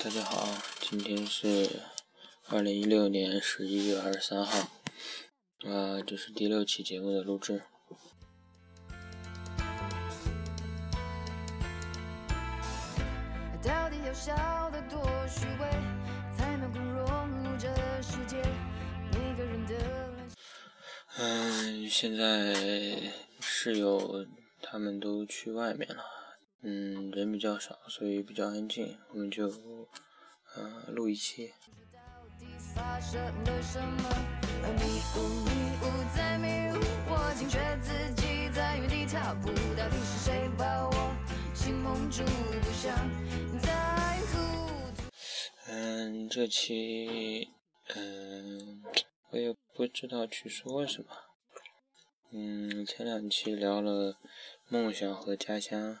大家好，今天是二零一六年十一月二十三号，啊，这是第六期节目的录制。嗯，现在室友他们都去外面了。嗯，人比较少，所以比较安静，我们就呃录一期。嗯，这期嗯，我也不知道去说什么。嗯，前两期聊了梦想和家乡。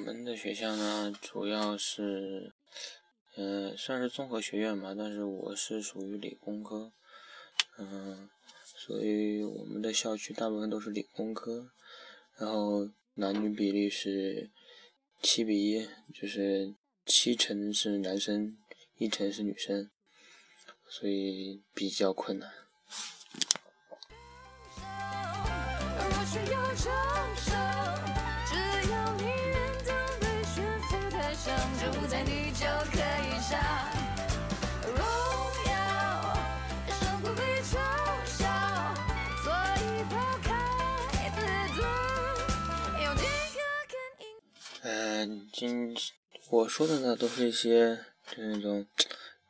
我们的学校呢，主要是，呃，算是综合学院吧，但是我是属于理工科，嗯，所以我们的校区大部分都是理工科，然后男女比例是七比一，就是七成是男生，一成是女生，所以比较困难。今我说的呢，都是一些就是那种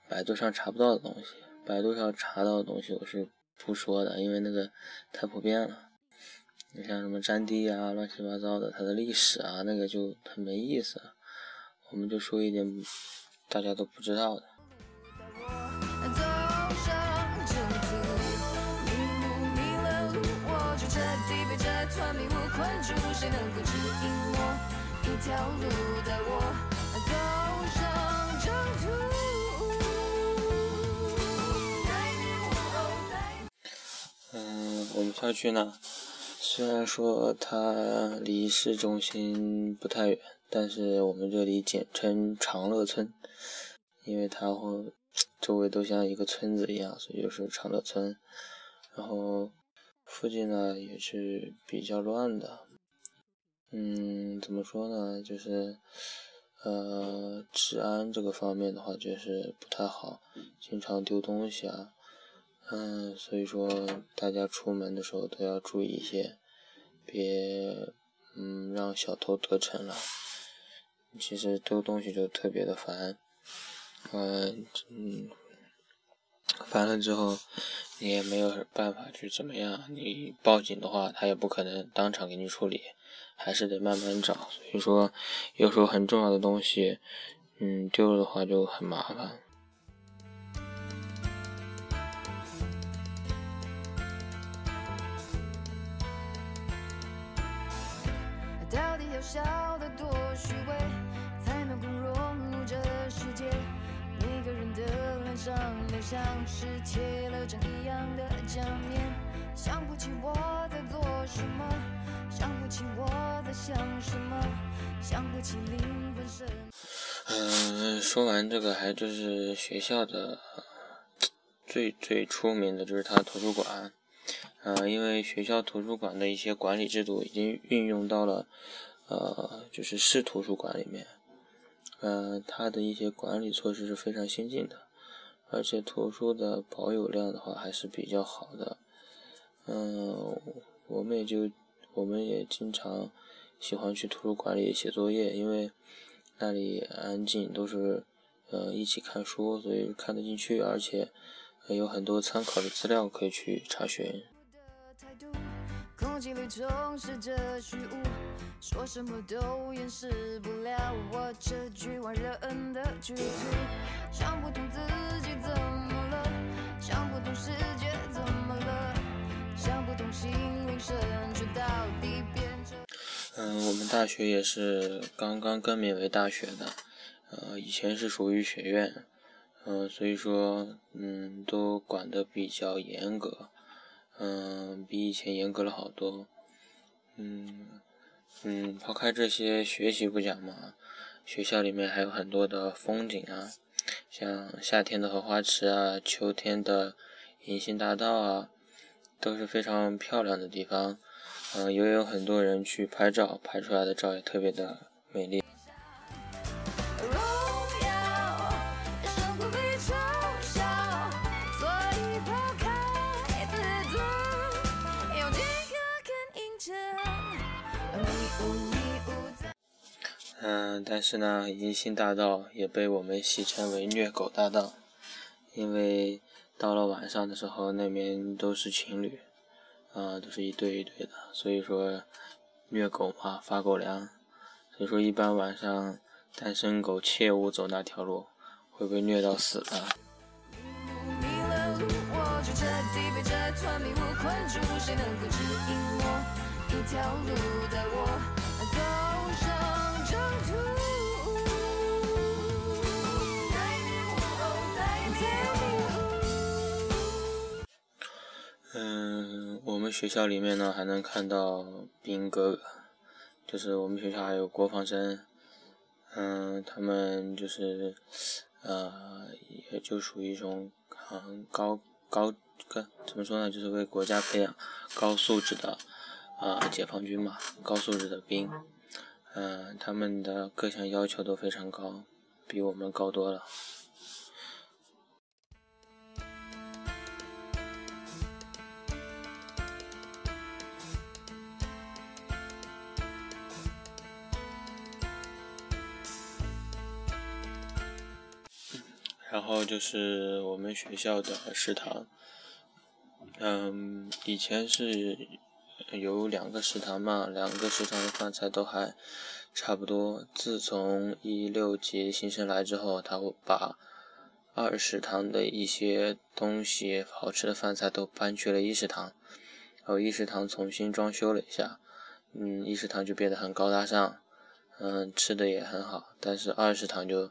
百度上查不到的东西。百度上查到的东西，我是不说的，因为那个太普遍了。你像什么占地啊，乱七八糟的，它的历史啊，那个就很没意思。我们就说一点大家都不知道的。嗯，我们校区呢，虽然说它离市中心不太远，但是我们这里简称长乐村，因为它会周围都像一个村子一样，所以就是长乐村。然后附近呢也是比较乱的。嗯，怎么说呢？就是，呃，治安这个方面的话，就是不太好，经常丢东西啊。嗯，所以说大家出门的时候都要注意一些，别，嗯，让小偷得逞了。其实丢东西就特别的烦，嗯嗯，烦了之后，你也没有办法去怎么样，你报警的话，他也不可能当场给你处理。还是得慢慢找，所以说有时候很重要的东西，嗯，丢了的话就很麻烦。多虚伪，才能够融入这世界。每个人的脸上都像是贴了张一样的假面，想不起我在做什么，想不起我在想什么，想不起灵魂什么。嗯、说完这个，还就是学校的最最出名的就是他图书馆。嗯，因为学校图书馆的一些管理制度已经运用到了。呃，就是市图书馆里面。嗯，它的一些管理措施是非常先进的，而且图书的保有量的话还是比较好的。嗯，我们也就。我们也经常喜欢去图书馆里写作业，因为那里安静，都是呃一起看书，所以看得进去，而且有很多参考的资料可以去查询。空气里充斥着虚无，说什么都掩饰不了我这局外人的局促。想不通自己怎么了，想不通世界怎么了，想不通心灵深处到底变成。嗯，我们大学也是刚刚更名为大学的，呃，以前是属于学院。嗯，所以说，嗯，都管得比较严格，嗯，比以前严格了好多，嗯，嗯，抛开这些学习不讲嘛，学校里面还有很多的风景啊，像夏天的荷花池啊，秋天的银杏大道啊，都是非常漂亮的地方，嗯，也有很多人去拍照，拍出来的照也特别的美丽。但是呢，银杏大道也被我们戏称为虐狗大道，因为到了晚上的时候，那边都是情侣，啊，都是一对一对的，所以说虐狗嘛，发狗粮，所以说一般晚上单身狗切勿走那条路，会被虐到死的。一条路的我嗯，我们学校里面呢还能看到兵哥哥，就是我们学校还有国防生，嗯，他们就是呃，也就属于一种嗯高高个怎么说呢，就是为国家培养高素质的啊解放军嘛，高素质的兵，嗯，他们的各项要求都非常高，比我们高多了。然后就是我们学校的食堂，嗯，以前是有两个食堂嘛，两个食堂的饭菜都还差不多。自从一六级新生来之后，他会把二食堂的一些东西好吃的饭菜都搬去了一食堂，然后一食堂重新装修了一下，嗯，一食堂就变得很高大上，嗯，吃的也很好，但是二食堂就。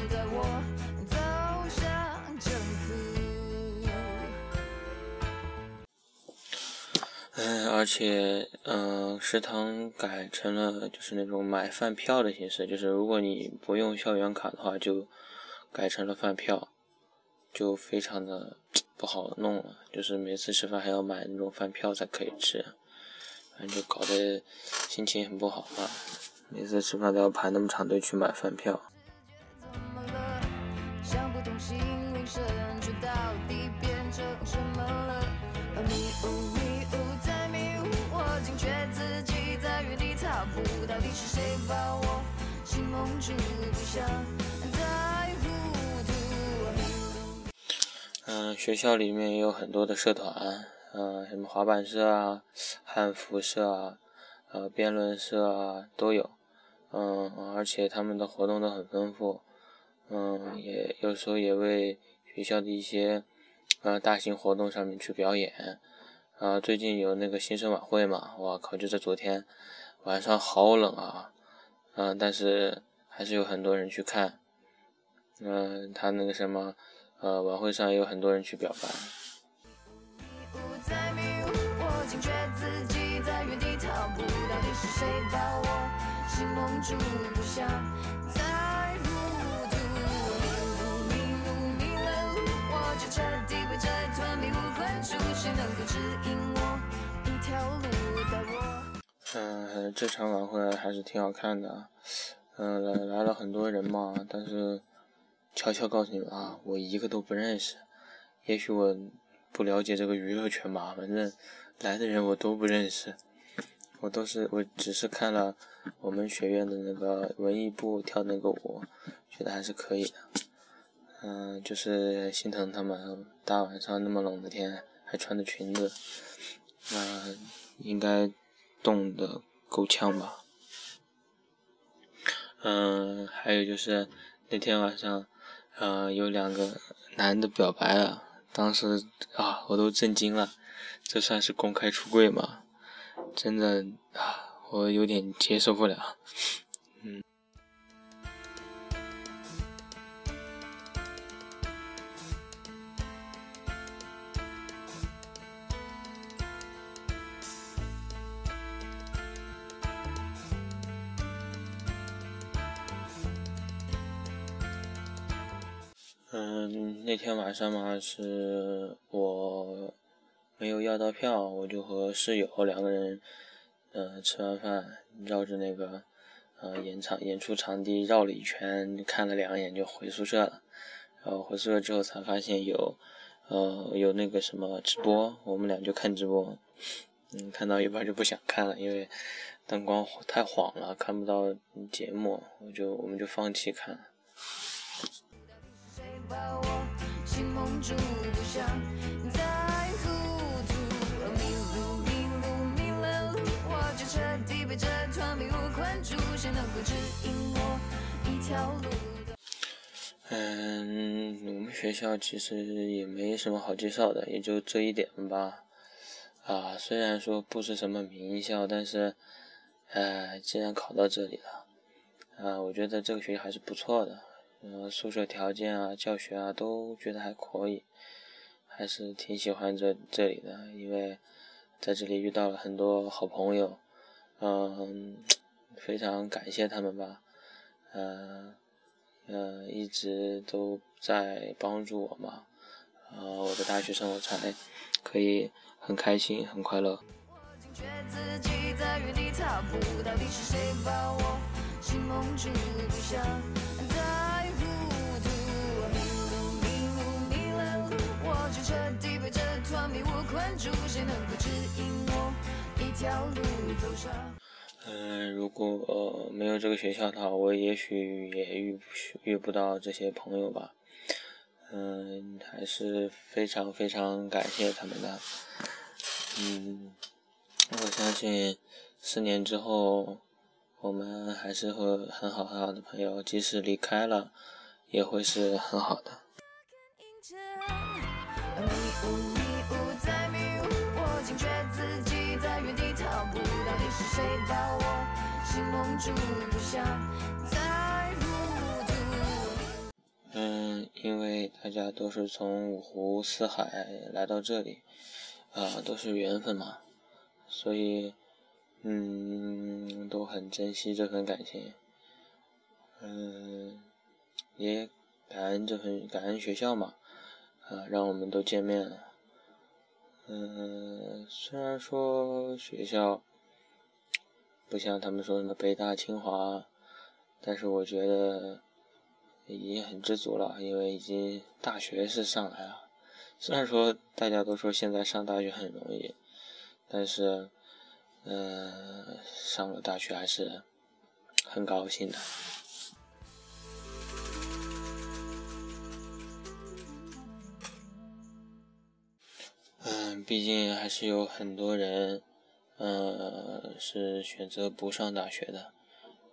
而且，嗯，食堂改成了就是那种买饭票的形式，就是如果你不用校园卡的话，就改成了饭票，就非常的不好弄了。就是每次吃饭还要买那种饭票才可以吃，反正就搞得心情很不好嘛。每次吃饭都要排那么长队去买饭票。嗯，学校里面也有很多的社团，嗯，什么滑板社啊、汉服社啊、呃，辩论社啊都有，嗯，而且他们的活动都很丰富，嗯，也有时候也为学校的一些呃大型活动上面去表演，啊，最近有那个新生晚会嘛，我靠，就在昨天晚上好冷啊，嗯，但是还是有很多人去看，嗯，他那个什么。呃，晚会上也有很多人去表白。嗯，这场晚会还是挺好看的，嗯，来来了很多人嘛，但是。悄悄告诉你们啊，我一个都不认识，也许我不了解这个娱乐圈吧，反正来的人我都不认识，我都是我只是看了我们学院的那个文艺部跳那个舞，觉得还是可以的。嗯，就是心疼他们大晚上那么冷的天还穿着裙子，那应该冻得够呛吧。嗯，还有就是那天晚上，嗯，有两个男的表白了，当时啊，我都震惊了，这算是公开出柜吗？真的啊，我有点接受不了，嗯，那天晚上嘛，是我没有要到票，我就和室友两个人，呃，吃完饭绕着那个呃演场演出场地绕了一圈，看了两眼就回宿舍了。然后回宿舍之后才发现有，呃，有那个什么直播，我们俩就看直播。嗯，看到一半就不想看了，因为灯光太晃了，看不到节目，我就我们就放弃看了。嗯，我们学校其实也没什么好介绍的，也就这一点吧。啊，虽然说不是什么名校，但是，呃，既然考到这里了，啊，我觉得这个学校还是不错的。嗯，宿舍条件啊，教学啊，都觉得还可以，还是挺喜欢这这里的，因为在这里遇到了很多好朋友，嗯，非常感谢他们吧，嗯，嗯，一直都在帮助我嘛，呃，我的大学生活才可以很开心、很快乐。嗯，如果没有这个学校的话，我也许也遇不遇不到这些朋友吧。嗯，还是非常非常感谢他们的。嗯，我相信四年之后，我们还是会很好很好的朋友，即使离开了，也会是很好的。嗯，因为大家都是从五湖四海来到这里，啊，都是缘分嘛，所以，嗯，都很珍惜这份感情，嗯，也感恩这份感恩学校嘛，啊，让我们都见面了，嗯，虽然说学校。不像他们说什么北大清华，但是我觉得已经很知足了，因为已经大学是上来了。虽然说大家都说现在上大学很容易，但是，嗯，上了大学还是很高兴的。嗯，毕竟还是有很多人。呃，是选择不上大学的，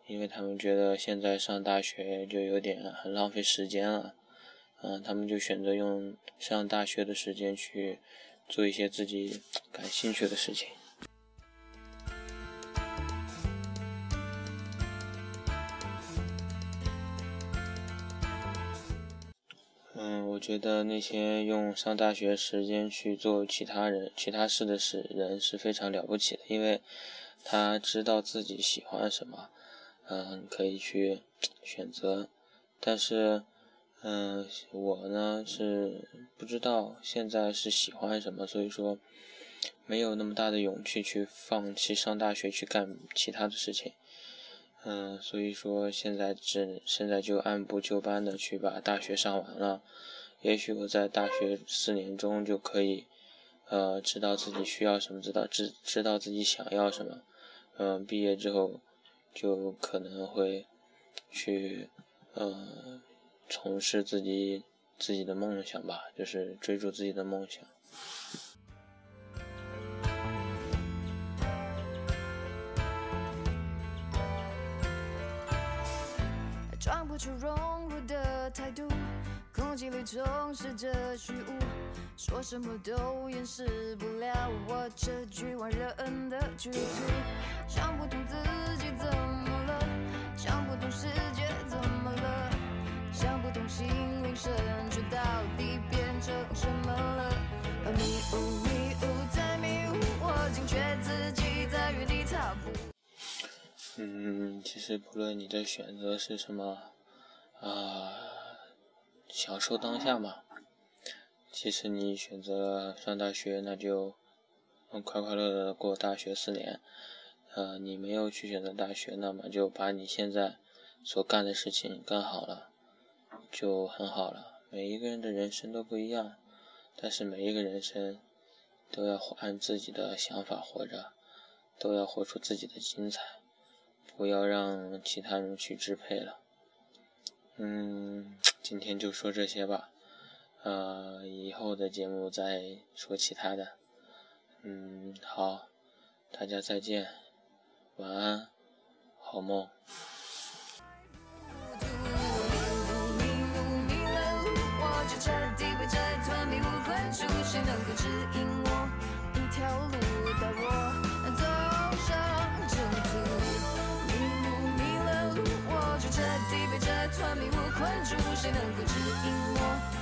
因为他们觉得现在上大学就有点很浪费时间了，嗯，他们就选择用上大学的时间去做一些自己感兴趣的事情。嗯我觉得那些用上大学时间去做其他人、其他事的事人是非常了不起的，因为他知道自己喜欢什么，嗯，可以去选择。但是，嗯，我呢是不知道现在是喜欢什么，所以说没有那么大的勇气去放弃上大学去干其他的事情。嗯，所以说现在只现在就按部就班的去把大学上完了。也许我在大学四年中就可以，呃，知道自己需要什么，知道知知道自己想要什么，嗯，毕业之后就可能会去，呃，从事自己自己的梦想吧，就是追逐自己的梦想。出融入的态度。空气里充斥着虚无，说什么都掩饰不了我这局外人的局促。想不通自己怎么了，想不通世界怎么了，想不通心灵深处到底变成什么了。迷雾迷雾在迷雾，我惊觉自己在原地踏步。嗯，其实不论你的选择是什么，啊。享受当下嘛。其实你选择上大学，那就快快乐乐的过大学四年。呃，你没有去选择大学，那么就把你现在所干的事情干好了，就很好了。每一个人的人生都不一样，但是每一个人生都要按自己的想法活着，都要活出自己的精彩，不要让其他人去支配了。嗯。今天就说这些吧，呃，以后的节目再说其他的。嗯，好，大家再见，晚安，好梦。困住谁能够指引我？